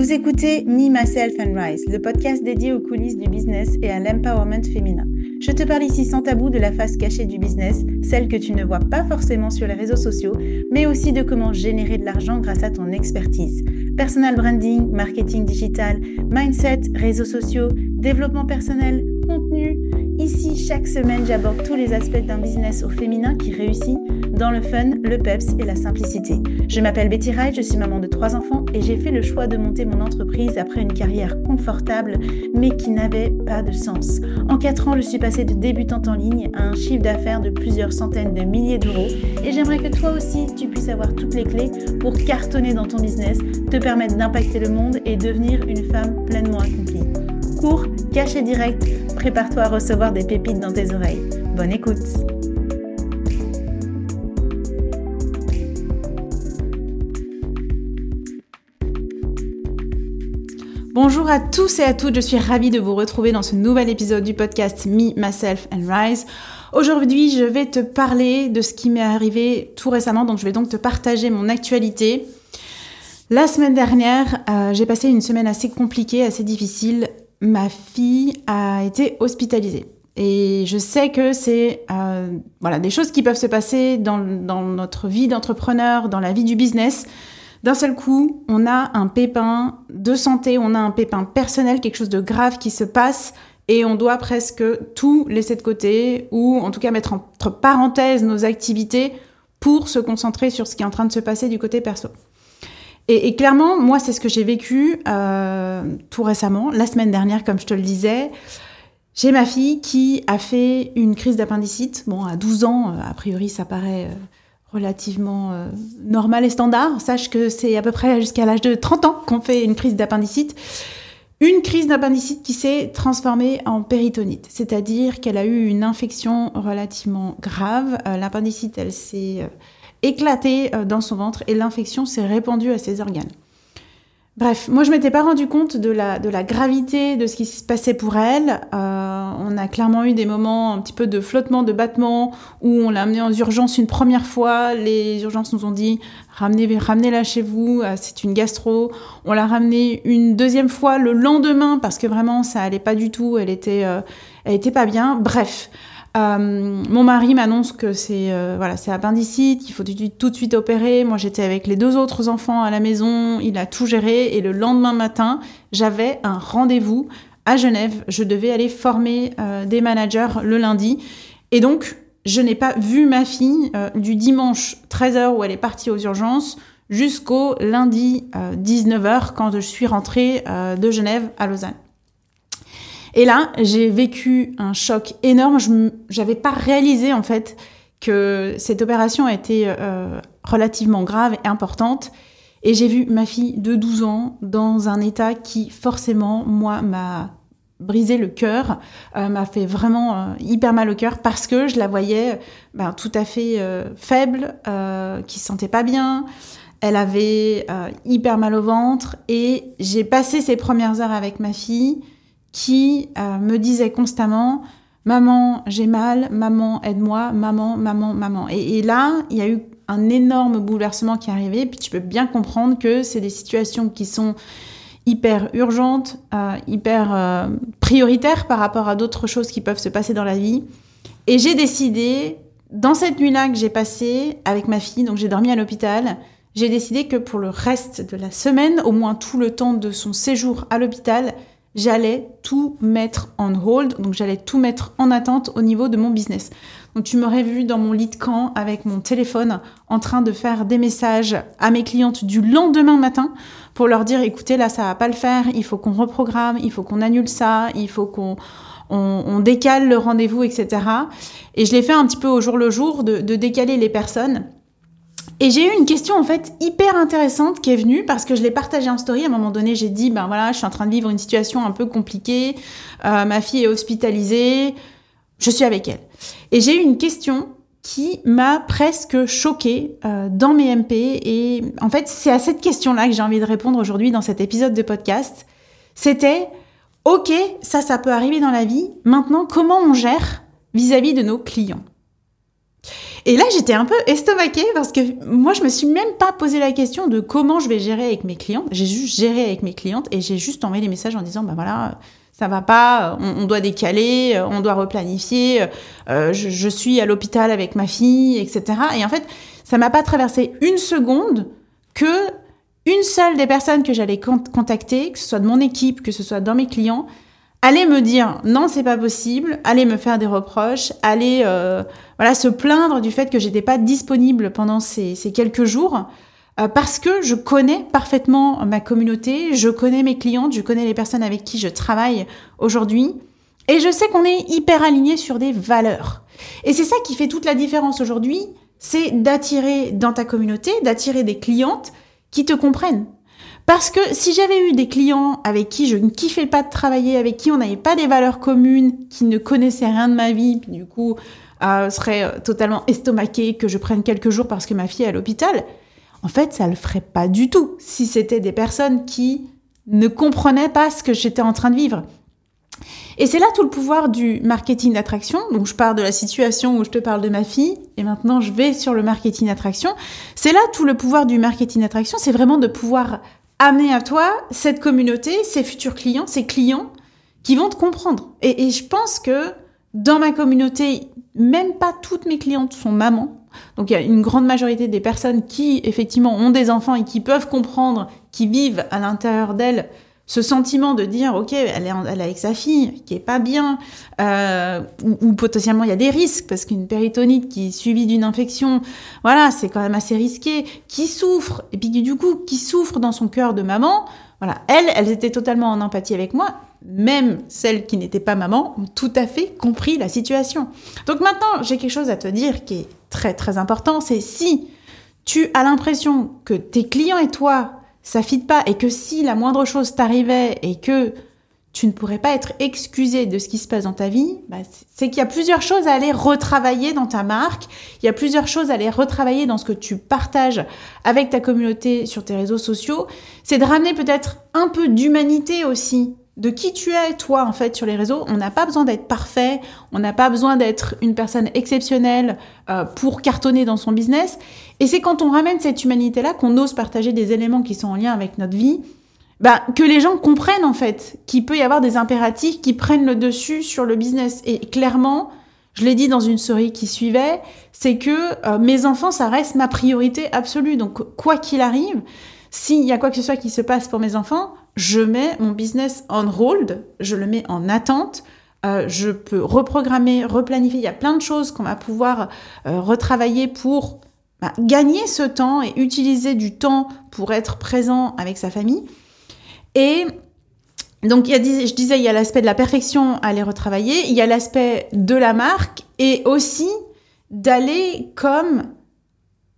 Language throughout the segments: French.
Vous écoutez Me, Myself and Rise, le podcast dédié aux coulisses du business et à l'empowerment féminin. Je te parle ici sans tabou de la face cachée du business, celle que tu ne vois pas forcément sur les réseaux sociaux, mais aussi de comment générer de l'argent grâce à ton expertise. Personal branding, marketing digital, mindset, réseaux sociaux, développement personnel, contenu. Ici, chaque semaine, j'aborde tous les aspects d'un business au féminin qui réussit dans le fun, le peps et la simplicité. Je m'appelle Betty Wright, je suis maman de trois enfants et j'ai fait le choix de monter mon entreprise après une carrière confortable mais qui n'avait pas de sens. En quatre ans, je suis passée de débutante en ligne à un chiffre d'affaires de plusieurs centaines de milliers d'euros et j'aimerais que toi aussi tu puisses avoir toutes les clés pour cartonner dans ton business, te permettre d'impacter le monde et devenir une femme pleinement accomplie. Cours, caché direct, prépare-toi à recevoir des pépites dans tes oreilles. Bonne écoute Bonjour à tous et à toutes, je suis ravie de vous retrouver dans ce nouvel épisode du podcast Me, Myself and Rise. Aujourd'hui, je vais te parler de ce qui m'est arrivé tout récemment, donc je vais donc te partager mon actualité. La semaine dernière, euh, j'ai passé une semaine assez compliquée, assez difficile. Ma fille a été hospitalisée. Et je sais que c'est euh, voilà, des choses qui peuvent se passer dans, dans notre vie d'entrepreneur, dans la vie du business. D'un seul coup, on a un pépin de santé, on a un pépin personnel, quelque chose de grave qui se passe et on doit presque tout laisser de côté ou en tout cas mettre entre parenthèses nos activités pour se concentrer sur ce qui est en train de se passer du côté perso. Et, clairement, moi, c'est ce que j'ai vécu euh, tout récemment, la semaine dernière, comme je te le disais. J'ai ma fille qui a fait une crise d'appendicite. Bon, à 12 ans, euh, a priori, ça paraît euh, relativement euh, normal et standard. Sache que c'est à peu près jusqu'à l'âge de 30 ans qu'on fait une crise d'appendicite. Une crise d'appendicite qui s'est transformée en péritonite, c'est-à-dire qu'elle a eu une infection relativement grave. Euh, l'appendicite, elle s'est euh, éclatée dans son ventre et l'infection s'est répandue à ses organes. Bref, moi je m'étais pas rendu compte de la, de la gravité de ce qui se passait pour elle. Euh, on a clairement eu des moments un petit peu de flottement, de battement, où on l'a amenée en urgence une première fois. Les urgences nous ont dit ramenez, ramenez-la chez vous, euh, c'est une gastro. On l'a ramenée une deuxième fois le lendemain parce que vraiment ça allait pas du tout, elle était, euh, elle était pas bien. Bref. Euh, mon mari m'annonce que c'est euh, voilà, c'est appendicite, qu'il faut tout de suite opérer. Moi, j'étais avec les deux autres enfants à la maison, il a tout géré et le lendemain matin, j'avais un rendez-vous à Genève. Je devais aller former euh, des managers le lundi et donc je n'ai pas vu ma fille du dimanche 13h où elle est partie aux urgences jusqu'au lundi 19h quand je suis rentrée de Genève à Lausanne. Et là, j'ai vécu un choc énorme. Je n'avais pas réalisé en fait que cette opération était euh, relativement grave et importante. Et j'ai vu ma fille de 12 ans dans un état qui forcément, moi, m'a brisé le cœur, euh, m'a fait vraiment euh, hyper mal au cœur parce que je la voyais ben, tout à fait faible, qui se sentait pas bien. Elle avait hyper mal au ventre et j'ai passé ces premières heures avec ma fille qui euh, me disait constamment Maman, j'ai mal, maman, aide-moi, maman, maman, maman. Et, là, il y a eu un énorme bouleversement qui est arrivé, puis tu peux bien comprendre que c'est des situations qui sont hyper urgentes, euh, hyper euh, prioritaires par rapport à d'autres choses qui peuvent se passer dans la vie. Et j'ai décidé, dans cette nuit-là que j'ai passée avec ma fille, donc j'ai dormi à l'hôpital, j'ai décidé que pour le reste de la semaine, au moins tout le temps de son séjour à l'hôpital, j'allais tout mettre en hold, donc j'allais tout mettre en attente au niveau de mon business. Donc tu m'aurais vu dans mon lit de camp avec mon téléphone en train de faire des messages à mes clientes du lendemain matin pour leur dire écoutez là ça va pas le faire, il faut qu'on reprogramme, il faut qu'on annule ça, il faut qu'on on, décale le rendez-vous, etc. Et je l'ai fait un petit peu au jour le jour de, de décaler les personnes et j'ai eu une question en fait hyper intéressante qui est venue parce que je l'ai partagée en story. À un moment donné, j'ai dit ben voilà, je suis en train de vivre une situation un peu compliquée. Euh, ma fille est hospitalisée. Je suis avec elle. Et j'ai eu une question qui m'a presque choquée euh, dans mes MP. Et en fait, c'est à cette question-là que j'ai envie de répondre aujourd'hui dans cet épisode de podcast. C'était ok, ça, ça peut arriver dans la vie. Maintenant, comment on gère vis à -vis de nos clients? Et là, j'étais un peu estomaquée parce que moi, je me suis même pas posé la question de comment je vais gérer avec mes clientes. J'ai juste géré avec mes clientes et j'ai juste envoyé des messages en disant, bah voilà, ça va pas, on, doit décaler, on doit replanifier, euh, je, je, suis à l'hôpital avec ma fille, etc. Et en fait, ça m'a pas traversé une seconde que une seule des personnes que j'allais contacter, que ce soit de mon équipe, que ce soit dans mes clients, allait me dire non, c'est pas possible, allait me faire des reproches, allait euh, voilà se plaindre du fait que j'étais pas disponible pendant ces, ces quelques jours. Euh, parce que je connais parfaitement ma communauté, je connais mes clientes, je connais les personnes avec qui je travaille aujourd'hui, et je sais qu'on est hyper aligné sur des valeurs. Et c'est ça qui fait toute la différence aujourd'hui, c'est d'attirer dans ta communauté, d'attirer des clientes qui te comprennent. Parce que si j'avais eu des clients avec qui je ne kiffais pas de travailler, avec qui on n'avait pas des valeurs communes, qui ne connaissaient rien de ma vie, puis du coup euh, seraient euh, totalement estomaqués que je prenne quelques jours parce que ma fille est à l'hôpital, en fait, ça le ferait pas du tout si c'était des personnes qui ne comprenaient pas ce que j'étais en train de vivre. Et c'est là tout le pouvoir du marketing d'attraction. Donc je pars de la situation où je te parle de ma fille et maintenant je vais sur le marketing d'attraction. C'est là tout le pouvoir du marketing d'attraction, c'est vraiment de pouvoir amener à toi cette communauté, ces futurs clients, ces clients qui vont te comprendre. Et, je pense que dans ma communauté, même pas toutes mes clientes sont mamans. Donc il y a une grande majorité des personnes qui effectivement ont des enfants et qui peuvent comprendre, qui vivent à l'intérieur d'elles ce sentiment de dire ok elle est, elle avec sa fille qui est pas bien euh, ou, potentiellement il y a des risques parce qu'une péritonite qui est suivie d'une infection voilà c'est quand même assez risqué qui souffre et puis du coup qui souffre dans son cœur de maman voilà. Elles elles étaient totalement en empathie avec moi même celles qui n'étaient pas maman ont tout à fait compris la situation. Donc maintenant j'ai quelque chose à te dire qui est très très important c'est si tu as l'impression que tes clients et toi ça fit pas et que si la moindre chose t'arrivait et que tu ne pourrais pas être excusé de ce qui se passe dans ta vie, bah, c'est qu'il y a plusieurs choses à aller retravailler dans ta marque, il y a plusieurs choses à aller retravailler dans ce que tu partages avec ta communauté sur tes réseaux sociaux. C'est de ramener peut-être un peu d'humanité aussi de qui tu es toi en fait sur les réseaux. On n'a pas besoin d'être parfait, on n'a pas besoin d'être une personne exceptionnelle euh, pour cartonner dans son business. Et c'est quand on ramène cette humanité-là qu'on ose partager des éléments qui sont en lien avec notre vie, bah, que les gens comprennent en fait qu'il peut y avoir des impératifs qui prennent le dessus sur le business. Et clairement, je l'ai dit dans une story qui suivait, c'est que euh, mes enfants, ça reste ma priorité absolue. Donc quoi qu'il arrive, s'il y a quoi que ce soit qui se passe pour mes enfants, je mets mon business on hold, je le mets en attente. Euh, je peux reprogrammer, replanifier. Il y a plein de choses qu'on va pouvoir euh, retravailler pour bah, gagner ce temps et utiliser du temps pour être présent avec sa famille. Et donc, y a, je disais, il y a l'aspect de la perfection à les retravailler, il y a l'aspect de la marque et aussi d'aller comme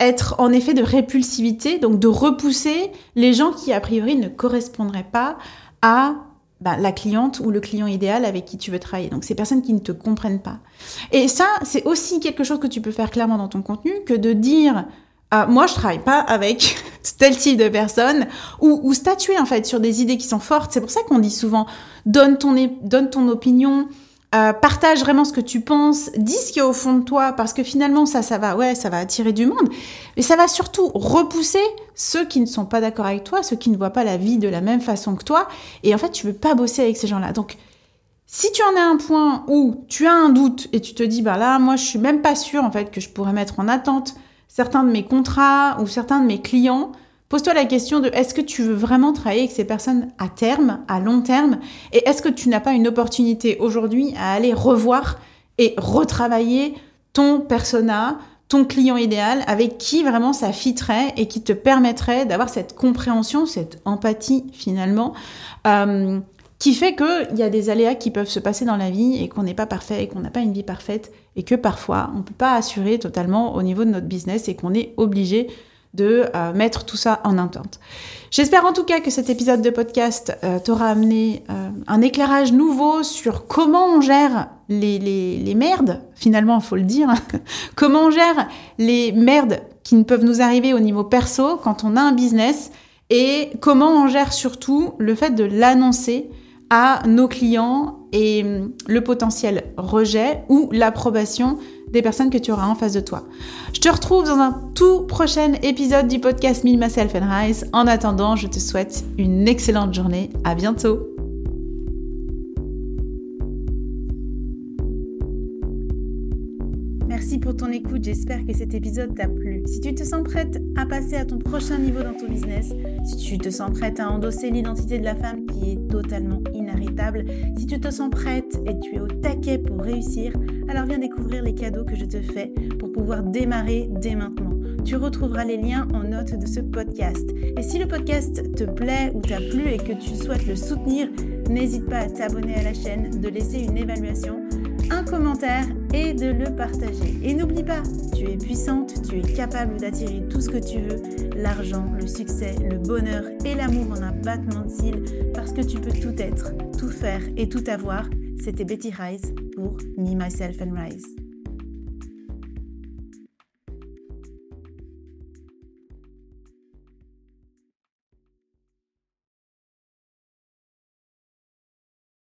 être en effet de répulsivité, donc de repousser les gens qui a priori ne correspondraient pas à bah, la cliente ou le client idéal avec qui tu veux travailler. Donc ces personnes qui ne te comprennent pas. Et ça, c'est aussi quelque chose que tu peux faire clairement dans ton contenu que de dire ah, moi je travaille pas avec tel type de personnes ou, ou statuer en fait sur des idées qui sont fortes. C'est pour ça qu'on dit souvent donne ton, donne ton opinion, euh, partage vraiment ce que tu penses, dis ce qu'il y a au fond de toi, parce que finalement, ça, ça va, ouais, ça va attirer du monde, mais ça va surtout repousser ceux qui ne sont pas d'accord avec toi, ceux qui ne voient pas la vie de la même façon que toi, et en fait, tu veux pas bosser avec ces gens-là. Donc, si tu en as un point où tu as un doute et tu te dis, bah là, moi, je suis même pas sûre, en fait, que je pourrais mettre en attente certains de mes contrats ou certains de mes clients, Pose-toi la question de est-ce que tu veux vraiment travailler avec ces personnes à terme, à long terme, et est-ce que tu n'as pas une opportunité aujourd'hui à aller revoir et retravailler ton persona, ton client idéal, avec qui vraiment ça fitterait et qui te permettrait d'avoir cette compréhension, cette empathie finalement, euh, qui fait qu'il y a des aléas qui peuvent se passer dans la vie et qu'on n'est pas parfait et qu'on n'a pas une vie parfaite et que parfois on ne peut pas assurer totalement au niveau de notre business et qu'on est obligé de euh, mettre tout ça en attente. J'espère en tout cas que cet épisode de podcast euh, t'aura amené euh, un éclairage nouveau sur comment on gère les, les, les merdes, finalement il faut le dire, comment on gère les merdes qui ne peuvent nous arriver au niveau perso quand on a un business et comment on gère surtout le fait de l'annoncer à nos clients et hum, le potentiel rejet ou l'approbation des personnes que tu auras en face de toi. Je te retrouve dans un tout prochain épisode du podcast Me, Myself and Rise. En attendant, je te souhaite une excellente journée. À bientôt. Merci pour ton écoute, j'espère que cet épisode t'a plu. Si tu te sens prête à passer à ton prochain niveau dans ton business, si tu te sens prête à endosser l'identité de la femme est totalement inarrêtable, si tu te sens prête et tu es au taquet pour réussir, alors viens découvrir les cadeaux que je te fais pour pouvoir démarrer dès maintenant. Tu retrouveras les liens en note de ce podcast. Et si le podcast te plaît ou t'a plu et que tu souhaites le soutenir, n'hésite pas à t'abonner à la chaîne, de laisser une évaluation un commentaire et de le partager. Et n'oublie pas, tu es puissante, tu es capable d'attirer tout ce que tu veux, l'argent, le succès, le bonheur et l'amour en un battement de cils, parce que tu peux tout être, tout faire et tout avoir. C'était Betty Rise pour Me, Myself and Rise.